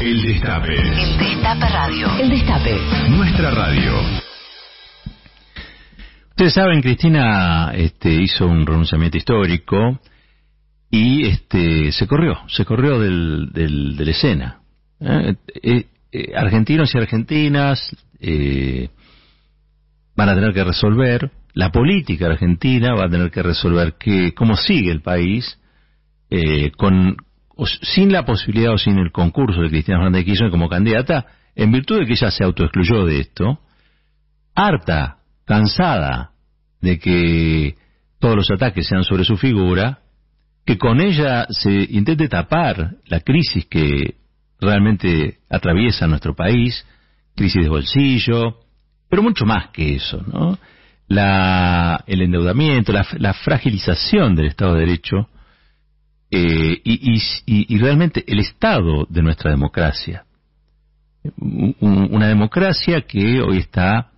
El Destape. El Destape Radio. El Destape. Nuestra radio. Ustedes saben, Cristina este, hizo un renunciamiento histórico y este, se corrió, se corrió del, del, de la escena. ¿eh? Eh, eh, argentinos y argentinas eh, van a tener que resolver, la política argentina va a tener que resolver que, cómo sigue el país eh, con, o sin la posibilidad o sin el concurso de Cristina Fernández de Kirchner como candidata, en virtud de que ella se autoexcluyó de esto, harta, cansada de que todos los ataques sean sobre su figura, que con ella se intente tapar la crisis que realmente atraviesa nuestro país, crisis de bolsillo, pero mucho más que eso, ¿no? La, el endeudamiento, la, la fragilización del Estado de Derecho eh, y, y, realmente el estado de nuestra democracia. Una democracia que hoy está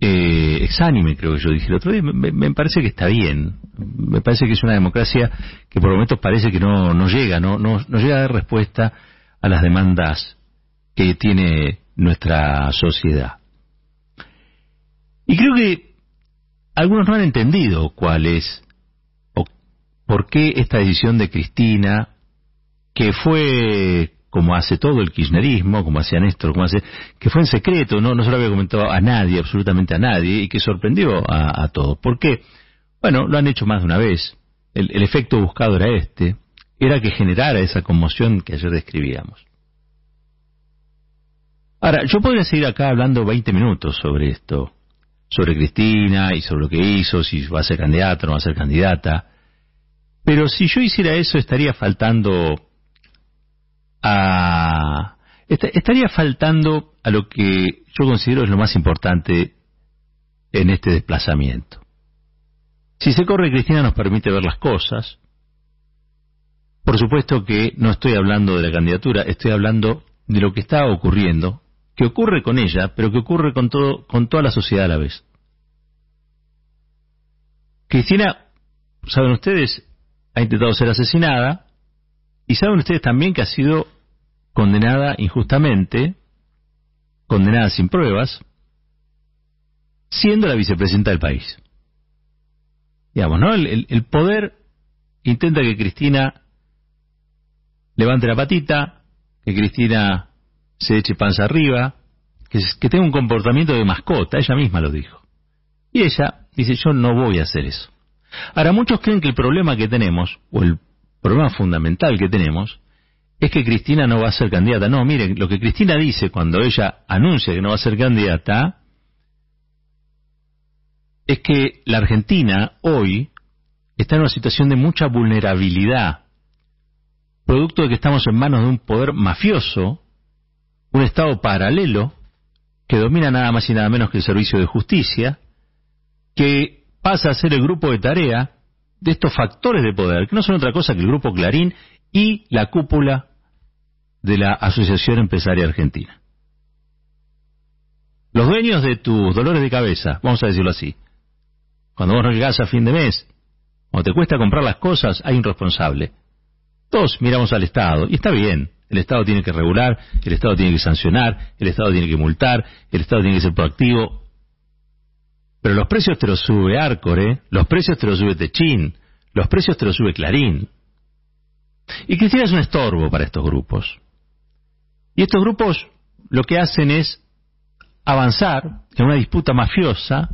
eh, exánime, creo que yo dije el otro día, me, me, parece que está bien. Me parece que es una democracia que por momentos parece que no, no llega, no, no, no llega a dar respuesta a las demandas que tiene nuestra sociedad. Y creo que algunos no han entendido cuál es por qué esta decisión de Cristina, que fue como hace todo el kirchnerismo, como hacía Néstor, como hace, que fue en secreto, no, no se lo había comentado a nadie, absolutamente a nadie, y que sorprendió a, todos. ¿Por qué? Bueno, lo han hecho más de una vez. El, el efecto buscado era este, era que generara esa conmoción que ayer describíamos. Ahora, yo podría seguir acá hablando 20 minutos sobre esto, sobre Cristina y sobre lo que hizo, si va a ser candidata o no va a ser candidata, pero si yo hiciera eso estaría faltando a... estaría faltando a lo que yo considero es lo más importante en este desplazamiento. Si se corre Cristina nos permite ver las cosas. Por supuesto que no estoy hablando de la candidatura, estoy hablando de lo que está ocurriendo, que ocurre con ella, pero que ocurre con todo, con toda la sociedad a la vez. Cristina, saben ustedes, ha intentado ser asesinada, y saben ustedes también que ha sido condenada injustamente, condenada sin pruebas, siendo la vicepresidenta del país. Digamos, ¿no? El, el, poder intenta que Cristina levante la patita, que Cristina se eche panza arriba, que, que tenga un comportamiento de mascota, ella misma lo dijo. Y ella dice, yo no voy a hacer eso. Ahora, muchos creen que el problema que tenemos, o el problema fundamental que tenemos es que Cristina no va a ser candidata. No, miren, lo que Cristina dice cuando ella anuncia que no va a ser candidata es que la Argentina hoy está en una situación de mucha vulnerabilidad, producto de que estamos en manos de un poder mafioso, un Estado paralelo, que domina nada más y nada menos que el servicio de justicia, que pasa a ser el grupo de tarea de estos factores de poder, que no son otra cosa que el Grupo Clarín y la cúpula de la Asociación Empresaria Argentina. Los dueños de tus dolores de cabeza, vamos a decirlo así, cuando vos no llegás a fin de mes, cuando te cuesta comprar las cosas, hay un responsable. Todos miramos al Estado, y está bien, el Estado tiene que regular, el Estado tiene que sancionar, el Estado tiene que multar, el Estado tiene que ser proactivo, pero los precios te los sube Arcore, los precios te los sube Techín, los precios te los sube Clarín. Y Cristina es un estorbo para estos grupos. Y estos grupos lo que hacen es avanzar en una disputa mafiosa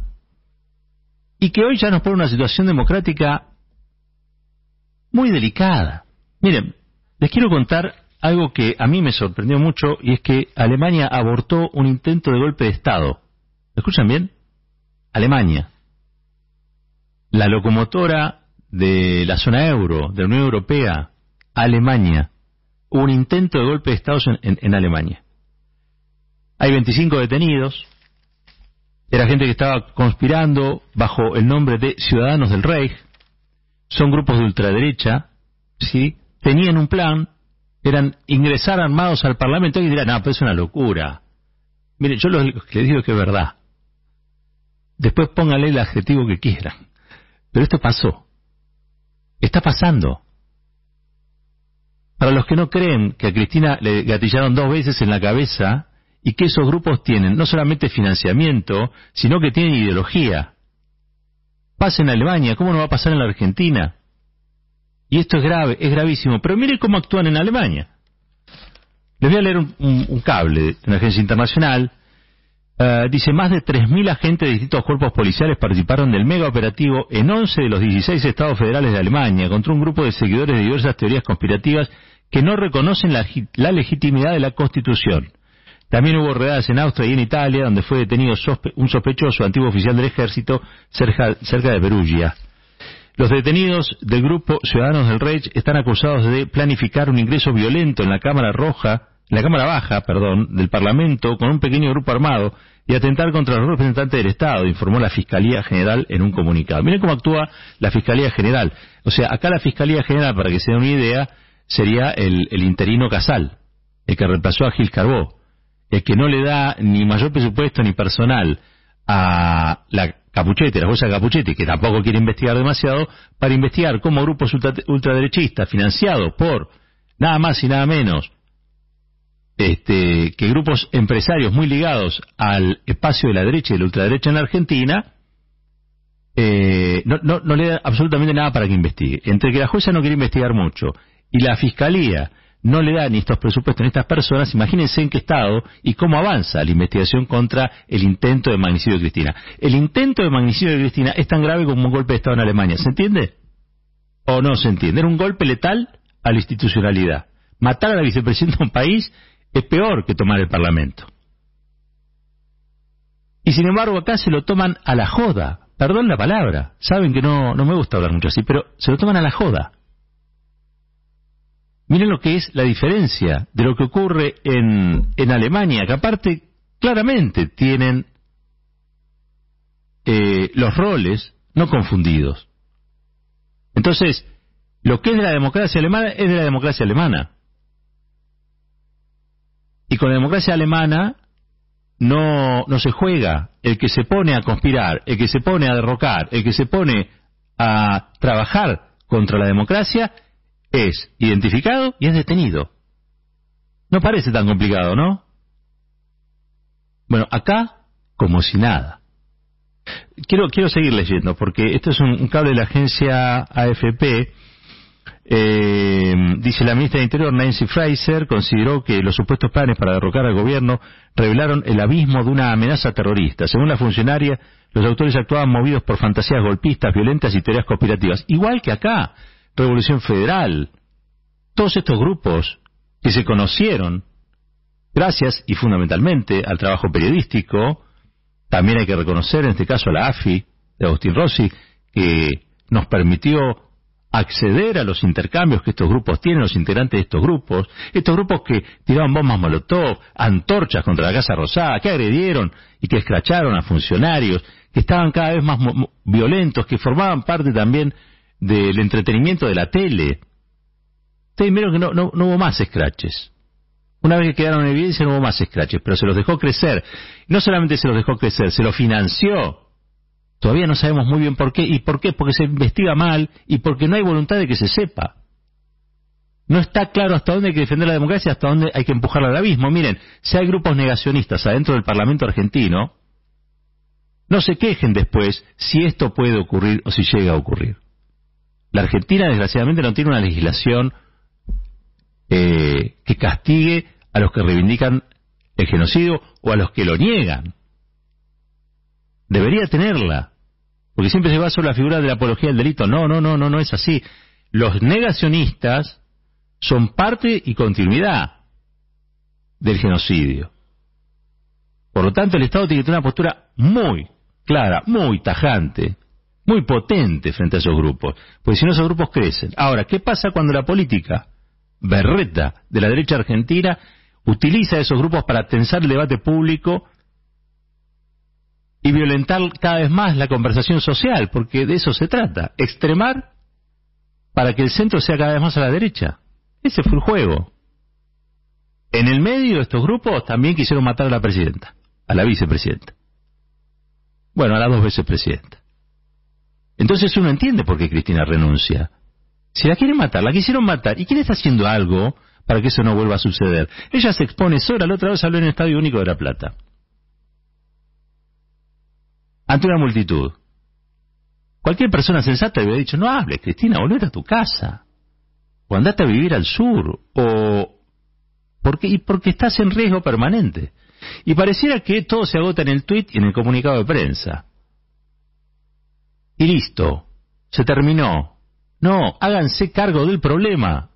y que hoy ya nos pone una situación democrática muy delicada. Miren, les quiero contar algo que a mí me sorprendió mucho y es que Alemania abortó un intento de golpe de Estado. ¿Me escuchan bien? Alemania. La locomotora de la zona euro, de la Unión Europea, Alemania. Hubo un intento de golpe de Estado en, Alemania. Hay 25 detenidos. Era gente que estaba conspirando bajo el nombre de Ciudadanos del Reich. Son grupos de ultraderecha. ¿sí? Tenían un plan. Eran ingresar armados al Parlamento y dirán, no, pero es una locura. Mire, yo lo que les digo es que es verdad. Después póngale el adjetivo que quieran. Pero esto pasó. Está pasando. Para los que no creen que a Cristina le gatillaron dos veces en la cabeza y que esos grupos tienen no solamente financiamiento, sino que tienen ideología. Pasa en Alemania, ¿cómo no va a pasar en la Argentina? Y esto es grave, es gravísimo. Pero mire cómo actúan en Alemania. Les voy a leer un, cable de una agencia internacional. Uh, dice, más de 3.000 agentes de distintos cuerpos policiales participaron del mega operativo en 11 de los 16 estados federales de Alemania contra un grupo de seguidores de diversas teorías conspirativas que no reconocen la, legitimidad de la Constitución. También hubo redadas en Austria y en Italia, donde fue detenido un sospechoso antiguo oficial del ejército cerca, de Perugia. Los detenidos del grupo Ciudadanos del Reich están acusados de planificar un ingreso violento en la Cámara Roja, la Cámara Baja, perdón, del Parlamento con un pequeño grupo armado y atentar contra los representantes del Estado, informó la Fiscalía General en un comunicado. Miren cómo actúa la Fiscalía General. O sea, acá la Fiscalía General, para que se den una idea, sería el, interino Casal, el que reemplazó a Gil Carbó el que no le da ni mayor presupuesto ni personal a la Capuchete, la jueza Capuchete, que tampoco quiere investigar demasiado, para investigar cómo grupos ultraderechistas financiados por nada más y nada menos este, que grupos empresarios muy ligados al espacio de la derecha y de la ultraderecha en la Argentina, eh, no, no, no le da absolutamente nada para que investigue. Entre que la jueza no quiere investigar mucho y la fiscalía no le da ni estos presupuestos ni estas personas, imagínense en qué estado y cómo avanza la investigación contra el intento de magnicidio de Cristina. El intento de magnicidio de Cristina es tan grave como un golpe de Estado en Alemania, ¿se entiende? ¿O no se entiende? Era un golpe letal a la institucionalidad. Matar a la vicepresidenta de un país es peor que tomar el Parlamento. Y sin embargo acá se lo toman a la joda. Perdón la palabra. Saben que no, no me gusta hablar mucho así, pero se lo toman a la joda. Miren lo que es la diferencia de lo que ocurre en, en Alemania, que aparte claramente tienen eh, los roles no confundidos. Entonces, lo que es de la democracia alemana es de la democracia alemana. Y con la democracia alemana no, no se juega el que se pone a conspirar, el que se pone a derrocar, el que se pone a trabajar contra la democracia, es identificado y es detenido. No parece tan complicado, ¿no? Bueno, acá, como si nada. Quiero, quiero seguir leyendo, porque esto es un, cable de la agencia AFP. Eh, dice la ministra de Interior, Nancy Fraser, consideró que los supuestos planes para derrocar al gobierno revelaron el abismo de una amenaza terrorista. Según la funcionaria, los autores actuaban movidos por fantasías golpistas, violentas y teorías conspirativas. Igual que acá. Revolución Federal, todos estos grupos que se conocieron gracias y fundamentalmente al trabajo periodístico, también hay que reconocer en este caso a la AFI de Agustín Rossi, que nos permitió acceder a los intercambios que estos grupos tienen, los integrantes de estos grupos, estos grupos que tiraban bombas molotov, antorchas contra la Casa Rosada, que agredieron y que escracharon a funcionarios, que estaban cada vez más violentos, que formaban parte también del entretenimiento de la tele. Ustedes vieron que no, no, hubo más scratches. Una vez que quedaron en evidencia no hubo más scratches, pero se los dejó crecer. No solamente se los dejó crecer, se los financió. Todavía no sabemos muy bien por qué. ¿Y por qué? Porque se investiga mal y porque no hay voluntad de que se sepa. No está claro hasta dónde hay que defender la democracia, hasta dónde hay que empujarla al abismo. Miren, si hay grupos negacionistas adentro del Parlamento argentino, no se quejen después si esto puede ocurrir o si llega a ocurrir. La Argentina, desgraciadamente, no tiene una legislación eh, que castigue a los que reivindican el genocidio o a los que lo niegan. Debería tenerla, porque siempre se sobre la figura de la apología del delito. No, no, no, no, no es así. Los negacionistas son parte y continuidad del genocidio. Por lo tanto, el Estado tiene que tener una postura muy clara, muy tajante, muy potente frente a esos grupos, porque si no esos grupos crecen. Ahora, ¿qué pasa cuando la política berreta de la derecha argentina utiliza esos grupos para tensar el debate público y violentar cada vez más la conversación social? Porque de eso se trata, extremar para que el centro sea cada vez más a la derecha. Ese fue el juego. En el medio estos grupos también quisieron matar a la presidenta, a la vicepresidenta. Bueno, a las dos veces presidenta. Entonces uno entiende por qué Cristina renuncia. Si la quieren matar, la quisieron matar. ¿Y quién está haciendo algo para que eso no vuelva a suceder? Ella se expone sola, la otra vez habló en el Estadio Único de La Plata. Ante una multitud. Cualquier persona sensata hubiera dicho, no hables, Cristina, volvete a tu casa. O andate a vivir al sur. O... Porque, y porque estás en riesgo permanente. Y pareciera que todo se agota en el tuit y en el comunicado de prensa. Y listo. Se terminó. No, háganse cargo del problema.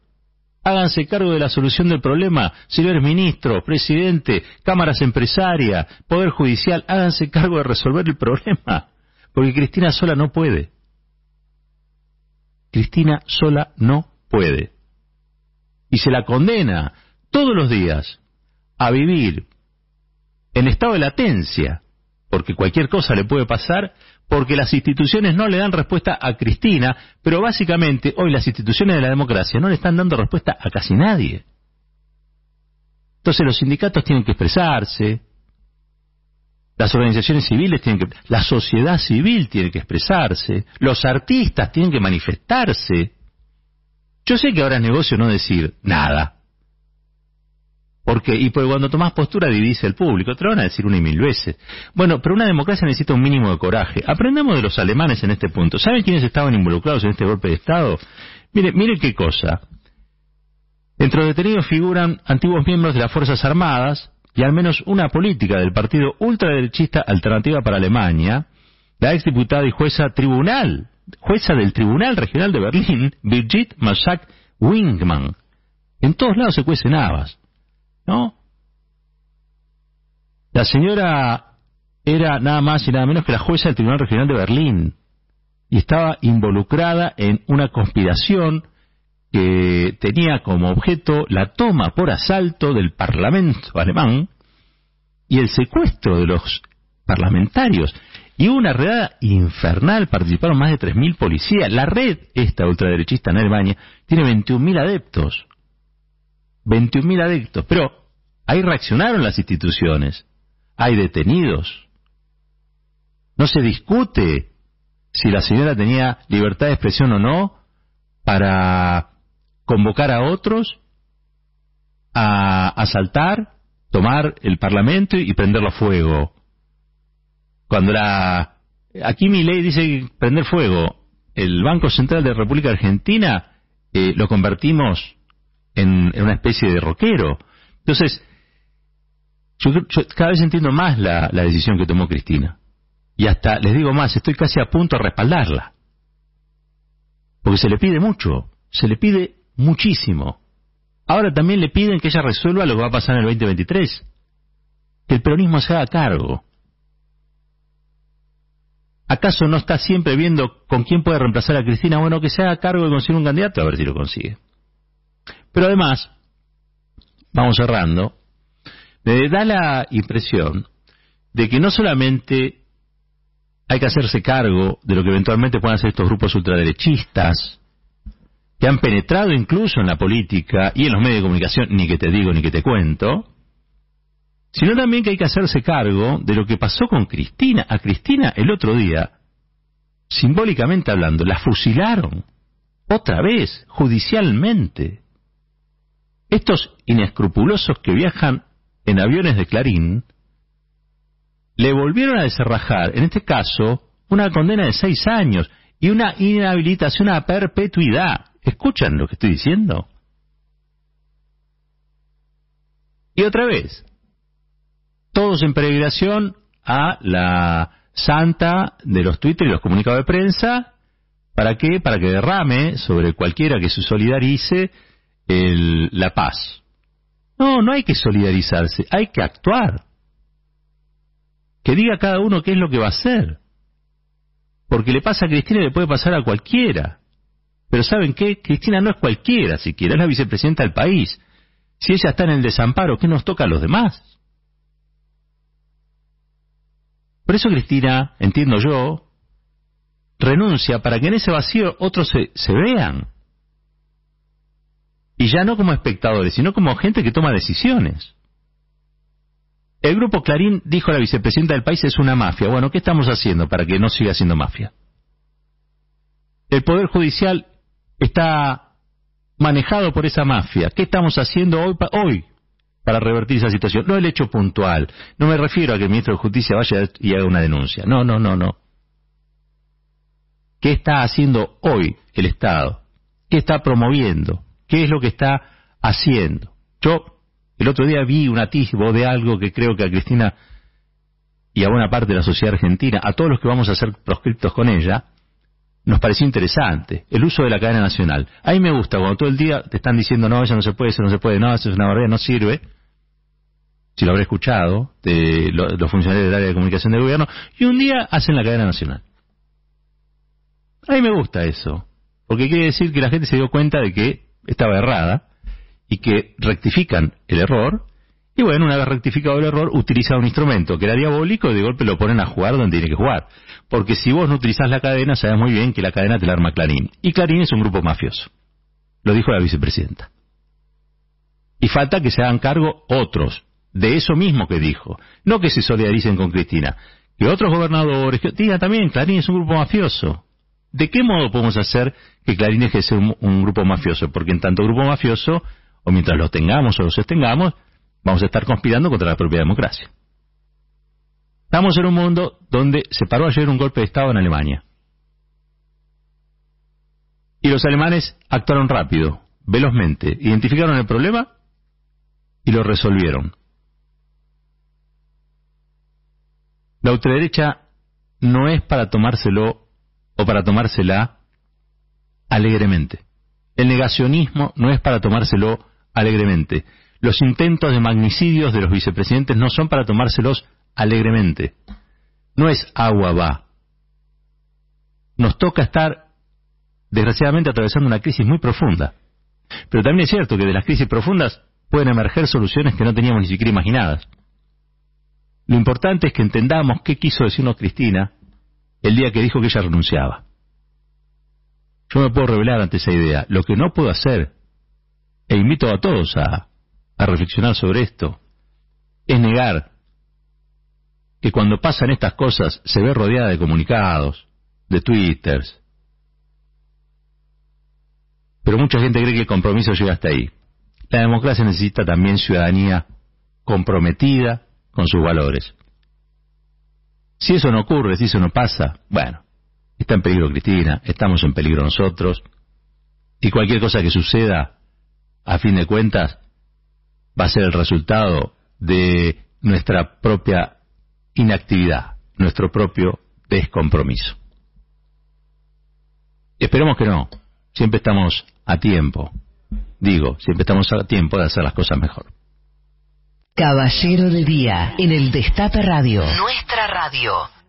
Háganse cargo de la solución del problema, señores ministros, presidente, cámaras empresarias, poder judicial, háganse cargo de resolver el problema, porque Cristina sola no puede. Cristina sola no puede. Y se la condena todos los días a vivir en estado de latencia, porque cualquier cosa le puede pasar, porque las instituciones no le dan respuesta a Cristina, pero básicamente hoy las instituciones de la democracia no le están dando respuesta a casi nadie. Entonces los sindicatos tienen que expresarse, las organizaciones civiles tienen que, la sociedad civil tiene que expresarse, los artistas tienen que manifestarse. Yo sé que ahora es negocio no decir nada, porque, y porque cuando tomás postura divide el público, te lo van a decir una y mil veces. Bueno, pero una democracia necesita un mínimo de coraje. Aprendamos de los alemanes en este punto. ¿Saben quiénes estaban involucrados en este golpe de Estado? Mire, mire qué cosa. Entre los detenidos figuran antiguos miembros de las Fuerzas Armadas y al menos una política del partido ultraderechista Alternativa para Alemania, la exdiputada y jueza tribunal, jueza del Tribunal Regional de Berlín, Birgit Masak Wingman. En todos lados se cuecen habas. ¿No? La señora era nada más y nada menos que la jueza del Tribunal Regional de Berlín y estaba involucrada en una conspiración que tenía como objeto la toma por asalto del Parlamento alemán y el secuestro de los parlamentarios. Y una redada infernal, participaron más de 3.000 policías. La red, esta ultraderechista en Alemania, tiene 21.000 adeptos. 21.000 adeptos. Pero Ahí reaccionaron las instituciones. Hay detenidos. No se discute si la señora tenía libertad de expresión o no para convocar a otros a asaltar, tomar el Parlamento y prenderlo a fuego. Cuando la... Aquí mi ley dice prender fuego. El Banco Central de República Argentina eh, lo convertimos en, una especie de roquero. Entonces, yo, cada vez entiendo más la, la decisión que tomó Cristina. Y hasta, les digo más, estoy casi a punto de respaldarla. Porque se le pide mucho, se le pide muchísimo. Ahora también le piden que ella resuelva lo que va a pasar en el 2023. Que el peronismo se haga cargo. ¿Acaso no está siempre viendo con quién puede reemplazar a Cristina? Bueno, que se haga cargo de conseguir un candidato, a ver si lo consigue. Pero además, vamos cerrando, me da la impresión de que no solamente hay que hacerse cargo de lo que eventualmente puedan hacer estos grupos ultraderechistas, que han penetrado incluso en la política y en los medios de comunicación, ni que te digo ni que te cuento, sino también que hay que hacerse cargo de lo que pasó con Cristina. A Cristina el otro día, simbólicamente hablando, la fusilaron otra vez, judicialmente. Estos inescrupulosos que viajan en aviones de Clarín, le volvieron a desarrajar, en este caso, una condena de seis años y una inhabilitación a perpetuidad. ¿Escuchan lo que estoy diciendo? Y otra vez, todos en peregrinación a la santa de los Twitter y los comunicados de prensa, ¿para qué? Para que derrame sobre cualquiera que se solidarice el, la paz. No, no hay que solidarizarse, hay que actuar. Que diga cada uno qué es lo que va a hacer. Porque le pasa a Cristina y le puede pasar a cualquiera. Pero ¿saben qué? Cristina no es cualquiera siquiera, es la vicepresidenta del país. Si ella está en el desamparo, ¿qué nos toca a los demás? Por eso Cristina, entiendo yo, renuncia para que en ese vacío otros se, se vean. Ya no como espectadores, sino como gente que toma decisiones. El grupo Clarín dijo a la vicepresidenta del país es una mafia. Bueno, ¿qué estamos haciendo para que no siga siendo mafia? El Poder Judicial está manejado por esa mafia. ¿Qué estamos haciendo hoy, hoy para revertir esa situación? No el hecho puntual. No me refiero a que el ministro de Justicia vaya y haga una denuncia. No, no, no, no. ¿Qué está haciendo hoy el Estado? ¿Qué está promoviendo? ¿Qué es lo que está haciendo? Yo el otro día vi un atisbo de algo que creo que a Cristina y a buena parte de la sociedad argentina, a todos los que vamos a ser proscriptos con ella, nos pareció interesante. El uso de la cadena nacional. A mí me gusta cuando todo el día te están diciendo, no, eso no se puede, eso no se puede, no, eso es una barrera, no sirve. Si lo habré escuchado de los funcionarios del área de comunicación del gobierno, y un día hacen la cadena nacional. A mí me gusta eso, porque quiere decir que la gente se dio cuenta de que estaba errada y que rectifican el error y bueno, una vez rectificado el error, utiliza un instrumento que era diabólico y de golpe lo ponen a jugar donde tiene que jugar. Porque si vos no utilizás la cadena, sabes muy bien que la cadena te la arma Clarín. Y Clarín es un grupo mafioso. Lo dijo la vicepresidenta. Y falta que se hagan cargo otros de eso mismo que dijo. No que se solidaricen con Cristina. Que otros gobernadores que también, Clarín es un grupo mafioso. ¿De qué modo podemos hacer que Clarín deje un, grupo mafioso? Porque en tanto grupo mafioso, o mientras los tengamos o los sostengamos, vamos a estar conspirando contra la propia democracia. Estamos en un mundo donde se paró ayer un golpe de Estado en Alemania. Y los alemanes actuaron rápido, velozmente, identificaron el problema y lo resolvieron. La ultraderecha no es para tomárselo o para tomársela alegremente. El negacionismo no es para tomárselo alegremente. Los intentos de magnicidios de los vicepresidentes no son para tomárselos alegremente. No es agua va. Nos toca estar, desgraciadamente, atravesando una crisis muy profunda. Pero también es cierto que de las crisis profundas pueden emerger soluciones que no teníamos ni siquiera imaginadas. Lo importante es que entendamos qué quiso decirnos Cristina el día que dijo que ella renunciaba. Yo me puedo revelar ante esa idea. Lo que no puedo hacer, e invito a todos a, a reflexionar sobre esto, es negar que cuando pasan estas cosas se ve rodeada de comunicados, de twitters. Pero mucha gente cree que el compromiso llega hasta ahí. La democracia necesita también ciudadanía comprometida con sus valores. Si eso no ocurre, si eso no pasa, bueno, está en peligro Cristina, estamos en peligro nosotros, y cualquier cosa que suceda, a fin de cuentas, va a ser el resultado de nuestra propia inactividad, nuestro propio descompromiso. Esperemos que no. Siempre estamos a tiempo. Digo, siempre estamos a tiempo de hacer las cosas mejor. Caballero de Día, en el Destape Radio. Nuestra radio.